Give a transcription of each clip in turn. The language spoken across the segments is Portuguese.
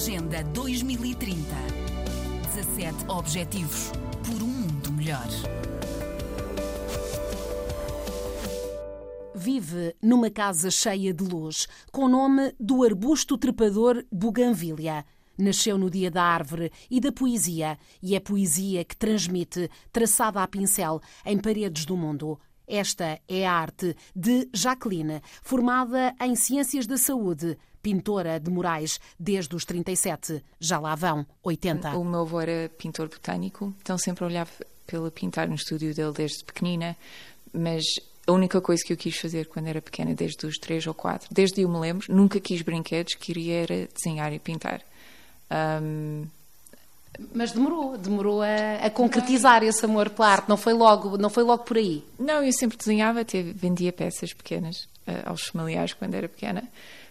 Agenda 2030. 17 Objetivos por um mundo melhor. Vive numa casa cheia de luz, com o nome do arbusto trepador Buganvília. Nasceu no dia da árvore e da poesia, e é poesia que transmite, traçada a pincel, em paredes do mundo. Esta é a arte de Jacqueline, formada em Ciências da Saúde, pintora de Moraes desde os 37. Já lá vão 80. O meu avô era pintor botânico, então sempre olhava pelo pintar no estúdio dele desde pequenina, mas a única coisa que eu quis fazer quando era pequena, desde os 3 ou 4, desde eu me lembro, nunca quis brinquedos, queria era desenhar e pintar. Um, mas demorou, demorou a, a concretizar esse amor pela arte, não foi logo, não foi logo por aí. Não, eu sempre desenhava, até vendia peças pequenas uh, aos familiares quando era pequena,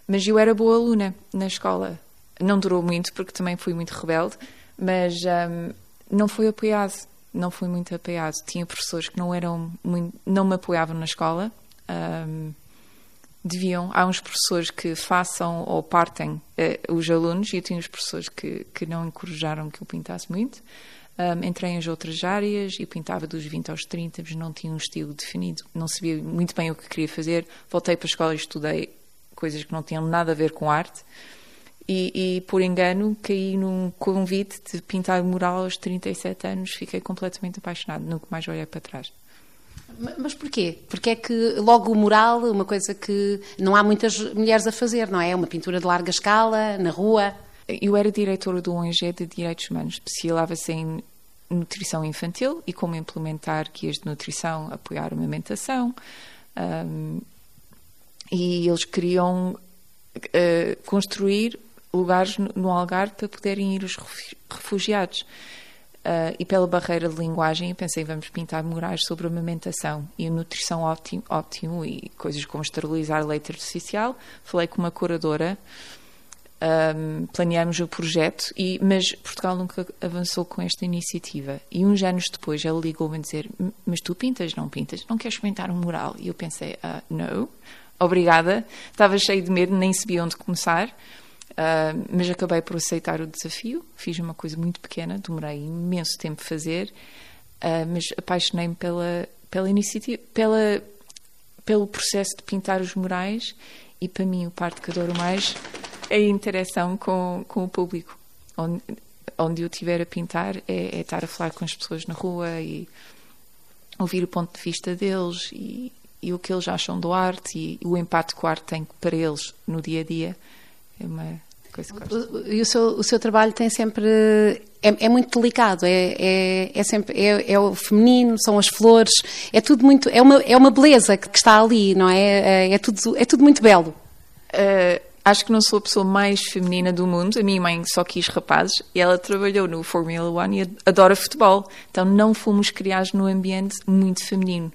mas eu era boa aluna na escola. Não durou muito porque também fui muito rebelde, mas um, não foi apoiado, não fui muito apoiado. Tinha professores que não eram muito, não me apoiavam na escola. Um, deviam. Há uns professores que façam ou partem eh, os alunos, e eu tinha os professores que, que não encorajaram que eu pintasse muito. Um, entrei em outras áreas e pintava dos 20 aos 30, mas não tinha um estilo definido, não sabia muito bem o que queria fazer. Voltei para a escola e estudei coisas que não tinham nada a ver com arte. E, e, por engano caí num convite de pintar mural aos 37 anos, fiquei completamente apaixonado, nunca mais olhei para trás. Mas porquê? Porque é que logo o mural, uma coisa que não há muitas mulheres a fazer, não é? Uma pintura de larga escala, na rua. Eu era diretora do ONG de Direitos Humanos, especializava-se em nutrição infantil e como implementar guias de nutrição, apoiar a amamentação. Um, e eles queriam uh, construir lugares no Algarve para poderem ir os refugiados. Uh, e pela barreira de linguagem, pensei, vamos pintar murais sobre amamentação e nutrição ótimo, ótimo e coisas como esterilizar leite artificial. Falei com uma curadora, um, planeámos o projeto, e, mas Portugal nunca avançou com esta iniciativa. E uns anos depois ela ligou-me a dizer: Mas tu pintas, não pintas? Não queres pintar um mural? E eu pensei: uh, Não, obrigada. Estava cheio de medo, nem sabia onde começar. Uh, mas acabei por aceitar o desafio. Fiz uma coisa muito pequena, demorei imenso tempo a fazer, uh, mas apaixonei-me pela, pela iniciativa, pela, pelo processo de pintar os murais e para mim o parte que adoro mais é a interação com, com o público. Onde, onde eu estiver a pintar é, é estar a falar com as pessoas na rua e ouvir o ponto de vista deles e, e o que eles acham do arte e, o impacto que o arte tem para eles no dia a dia. É uma E o seu, o seu trabalho tem sempre. É, é muito delicado, é, é, é sempre. É, é, o feminino, são as flores, é tudo muito. É uma, é uma beleza que, que está ali, não é? É, é tudo, é tudo muito belo. Uh, acho que não sou a pessoa mais feminina do mundo. A minha mãe só quis rapazes e ela trabalhou no Formula One e adora futebol. Então não fomos criados num ambiente muito feminino.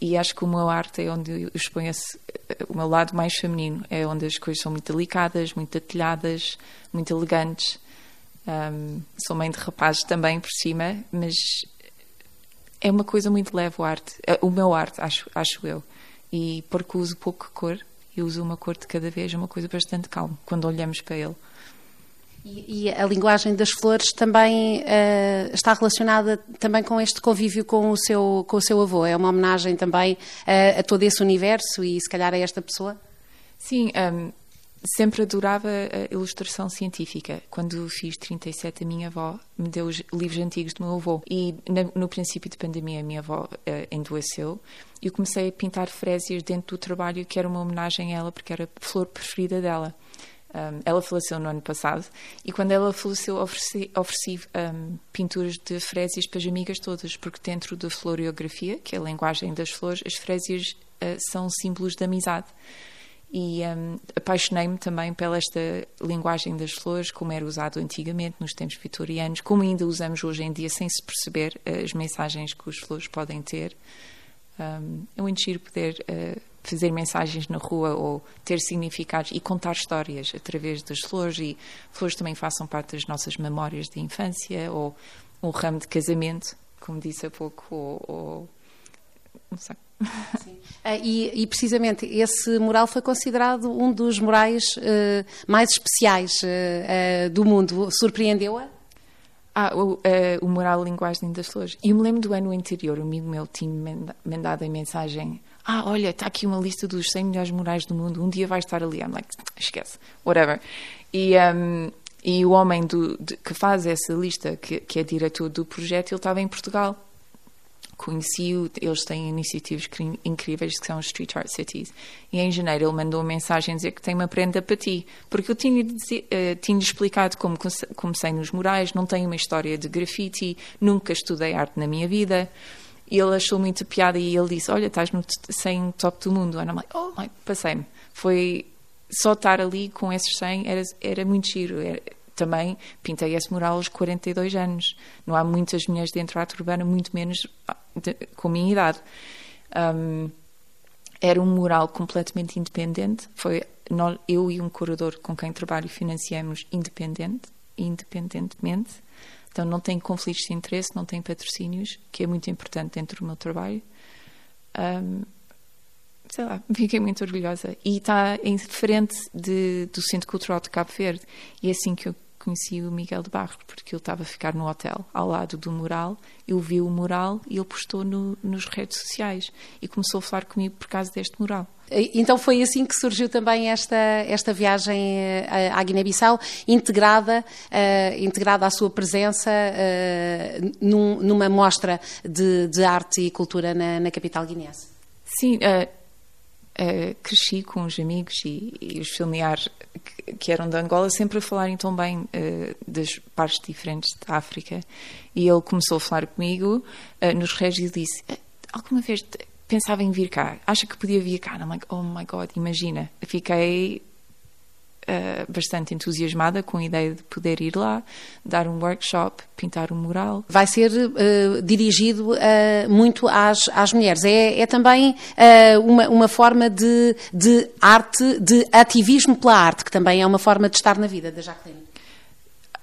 E acho que o meu arte é onde eu exponho esse, o meu lado mais feminino, é onde as coisas são muito delicadas, muito detalhadas, muito elegantes. Um, sou mãe de rapazes também por cima, mas é uma coisa muito leve o arte, é, o meu arte, acho, acho eu. E porque uso pouco cor, e uso uma cor de cada vez, é uma coisa bastante calma quando olhamos para ele. E, e, a linguagem das flores também uh, está relacionada também com este convívio com o seu, com o seu avô. É uma homenagem também uh, a todo esse universo e se calhar a esta pessoa? Sim, um, sempre adorava a ilustração científica. Quando fiz 37, a minha avó me deu os livros antigos do meu avô. E no princípio de pandemia, a minha avó uh, endoeceu. E eu comecei a pintar frésias dentro do trabalho, que era uma homenagem a ela, porque era a flor preferida dela. Um, ela faleceu no ano passado e quando ela faleceu ofereci, ofereci um, pinturas de frésias para as amigas todas, porque dentro da floriografia, que é a linguagem das flores, as frésias uh, são símbolos de amizade. E um, apaixonei-me também pela esta linguagem das flores, como era usado antigamente, nos tempos vitorianos, como ainda usamos hoje em dia, sem se perceber uh, as mensagens que as flores podem ter. É muito giro poder uh, fazer mensagens na rua ou ter significados e contar histórias através das flores e flores também façam parte das nossas memórias de infância ou um ramo de casamento, como disse há pouco, ou, ou não sei. Uh, e, e, precisamente esse mural foi considerado um dos murais uh, mais especiais uh, do mundo. Surpreendeu-a? Ah, o, o mural Linguagem das Flores. E eu me lembro do ano anterior, um amigo meu tinha mandado a mensagem ah, olha, está aqui uma lista dos 100 melhores murais do mundo, um dia vai estar ali. I'm like, esquece, whatever. E, um, e o homem do, de, que faz essa lista, que, que é diretor do projeto, ele estava em Portugal conheci-o, eles têm iniciativas incríveis que são Street Art Cities. E em janeiro ele mandou uma mensagem a dizer que tem uma prenda para ti, porque eu tinha, uh, tinha explicado como comecei nos murais, não tenho uma história de graffiti, nunca estudei arte na minha vida. E ele achou muito piada e ele disse: Olha, estás no 100 top do mundo. And I'm like, oh, my, passei-me. Foi só estar ali com esses 100 era, era muito giro. Era, também pintei esse mural aos 42 anos. Não há muitas mulheres dentro da arte urbana, muito menos ah, de, com a minha idade. Um, era um mural completamente independente. Foi nós, eu e um curador com quem trabalho financiamos independente, independentemente. Então não tem conflitos de interesse, não tem patrocínios, que é muito importante dentro do meu trabalho. Um, sei lá, fiquei muito orgulhosa. E está em frente de, do Centro Cultural de Cabo Verde. E é assim que eu conheci o Miguel de Barros, porque ele estava a ficar no hotel, ao lado do mural. Eu vi o mural e ele postou no, nos redes sociais. E começou a falar comigo por causa deste mural. Então foi assim que surgiu também esta, esta viagem eh, à Guiné-Bissau, integrada, uh, integrada à sua presença uh, num, numa mostra de, de, arte e cultura na, na capital guineense. Sim, uh, cresci com os amigos e, e os familiares que, que, eram de Angola sempre a falarem tão bem das partes diferentes da África. E ele começou a falar comigo nos régios e disse: Alguma vez pensava em vir cá, acha que podia vir cá? I'm like, oh my God, imagina. Fiquei uh, bastante entusiasmada com a ideia de poder ir lá, dar um workshop, pintar um mural. Vai ser uh, dirigido uh, muito às, às mulheres. É, é também uma, uma forma de, de arte, de ativismo pela arte, que também é uma forma de estar na vida da Jacqueline.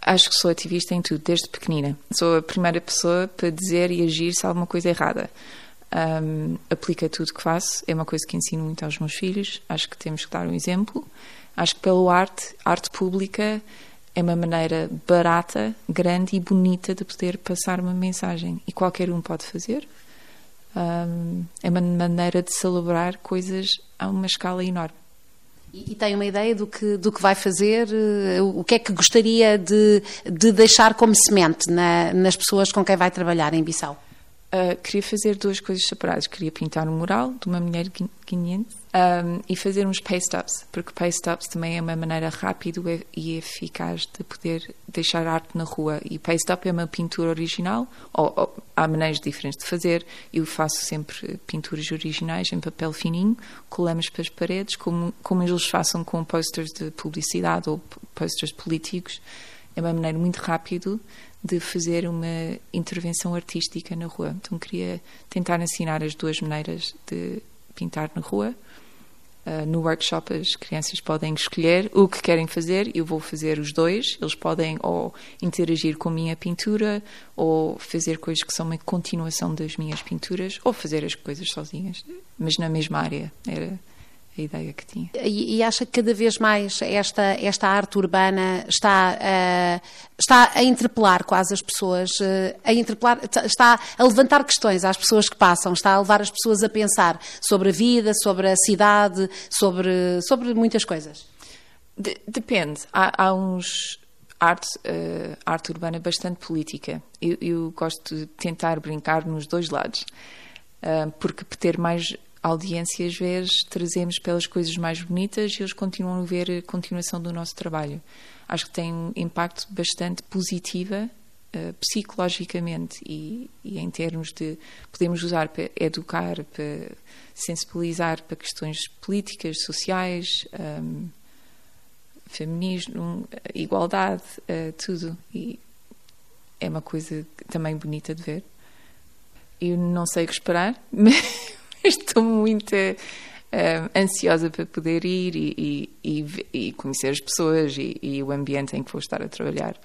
Acho que sou ativista em tudo, desde pequenina. Sou a primeira pessoa para dizer e agir se há alguma coisa errada um, aplica tudo que faço. É uma coisa que ensino muito aos meus filhos. Acho que temos que dar um exemplo. Acho que pelo arte, arte pública é uma maneira barata, grande e bonita de poder passar uma mensagem. E qualquer um pode fazer. Um, é uma maneira de celebrar coisas a uma escala enorme. E, tem uma ideia do que, do que vai fazer? Eh, o que é que gostaria de, de deixar como semente na, nas pessoas com quem vai trabalhar em Bissau? Uh, queria fazer duas coisas separadas. Queria pintar um mural de uma mulher guineense um, e fazer uns paste-ups, porque paste-ups também é uma maneira rápida e eficaz de poder deixar arte na rua. E paste-up é uma pintura original, ou, ou, há maneiras diferentes de fazer. Eu faço sempre pinturas originais em papel fininho, colamos para as paredes, como, como eles façam com posters de publicidade ou posters políticos. É uma maneira muito rápida de fazer uma intervenção artística na rua. Então queria tentar ensinar as duas maneiras de pintar na rua. Uh, no workshop as crianças podem escolher o que querem fazer, eu vou fazer os dois. Eles podem ou interagir com a minha pintura, ou fazer coisas que são uma continuação das minhas pinturas, ou fazer as coisas sozinhas, mas na mesma área. Era a ideia que tinha. E, e, acha que cada vez mais esta, esta arte urbana está, uh, está a interpelar quase as pessoas, uh, a interpelar, está a levantar questões às pessoas que passam, está a levar as pessoas a pensar sobre a vida, sobre a cidade, sobre, sobre muitas coisas? De, depende. Há, há uns arte, uh, arte urbana bastante política. Eu, eu, gosto de tentar brincar nos dois lados, porque ter mais audiência, às vezes, trazemos pelas coisas mais bonitas e eles continuam a ver a continuação do nosso trabalho. Acho que tem um impacto bastante positivo uh, psicologicamente e, e, em termos de podemos usar para educar, para sensibilizar para questões políticas, sociais, um, ehm, feminismo, igualdade, uh, tudo. E é uma coisa também bonita de ver. Eu não sei o que esperar, mas estou muito uh, ansiosa para poder ir e, e, e conhecer as pessoas e, e, o ambiente em que vou estar a trabalhar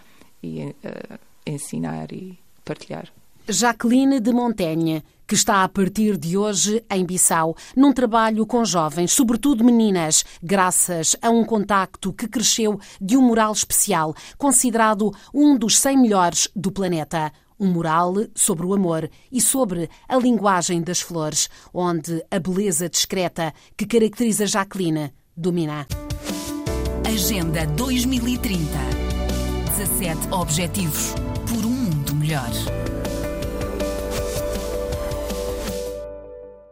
e uh, ensinar e partilhar. Jacqueline de Montaigne, que está a partir de hoje em Bissau, num trabalho com jovens, sobretudo meninas, graças a um contacto que cresceu de um mural especial, considerado um dos 100 melhores do planeta. Um mural sobre o amor e sobre a linguagem das flores, onde a beleza discreta que caracteriza Jacqueline domina. Agenda 2030. 17 Objetivos por um mundo melhor.